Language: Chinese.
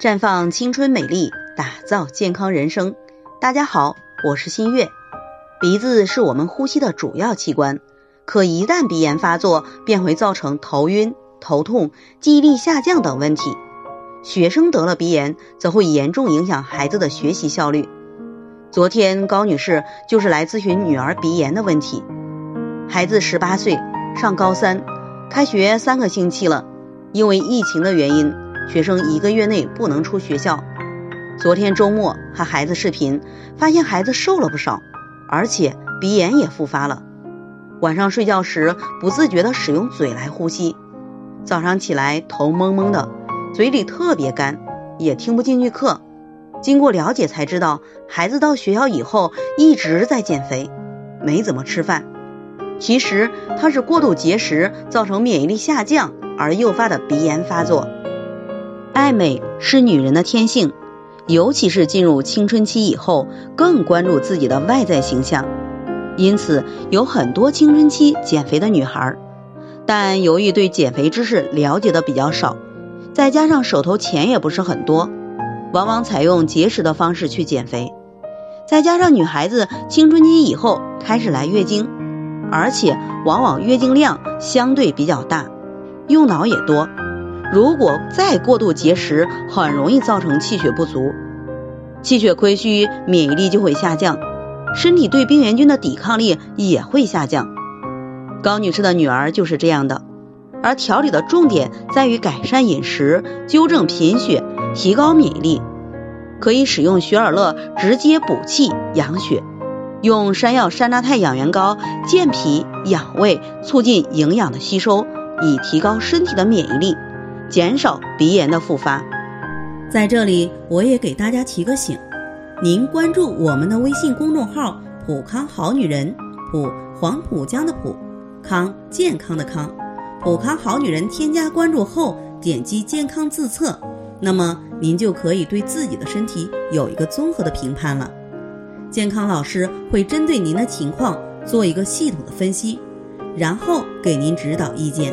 绽放青春美丽，打造健康人生。大家好，我是新月。鼻子是我们呼吸的主要器官，可一旦鼻炎发作，便会造成头晕、头痛、记忆力下降等问题。学生得了鼻炎，则会严重影响孩子的学习效率。昨天高女士就是来咨询女儿鼻炎的问题。孩子十八岁，上高三，开学三个星期了，因为疫情的原因。学生一个月内不能出学校。昨天周末和孩子视频，发现孩子瘦了不少，而且鼻炎也复发了。晚上睡觉时不自觉地使用嘴来呼吸，早上起来头蒙蒙的，嘴里特别干，也听不进去课。经过了解才知道，孩子到学校以后一直在减肥，没怎么吃饭。其实他是过度节食造成免疫力下降而诱发的鼻炎发作。爱美是女人的天性，尤其是进入青春期以后，更关注自己的外在形象。因此，有很多青春期减肥的女孩，但由于对减肥知识了解的比较少，再加上手头钱也不是很多，往往采用节食的方式去减肥。再加上女孩子青春期以后开始来月经，而且往往月经量相对比较大，用脑也多。如果再过度节食，很容易造成气血不足，气血亏虚，免疫力就会下降，身体对病原菌的抵抗力也会下降。高女士的女儿就是这样的，而调理的重点在于改善饮食，纠正贫血，提高免疫力。可以使用雪尔乐直接补气养血，用山药山楂肽养元膏健脾养胃，促进营养的吸收，以提高身体的免疫力。减少鼻炎的复发。在这里，我也给大家提个醒：您关注我们的微信公众号“普康好女人”，普黄浦江的浦，康健康的康，普康好女人。添加关注后，点击健康自测，那么您就可以对自己的身体有一个综合的评判了。健康老师会针对您的情况做一个系统的分析，然后给您指导意见。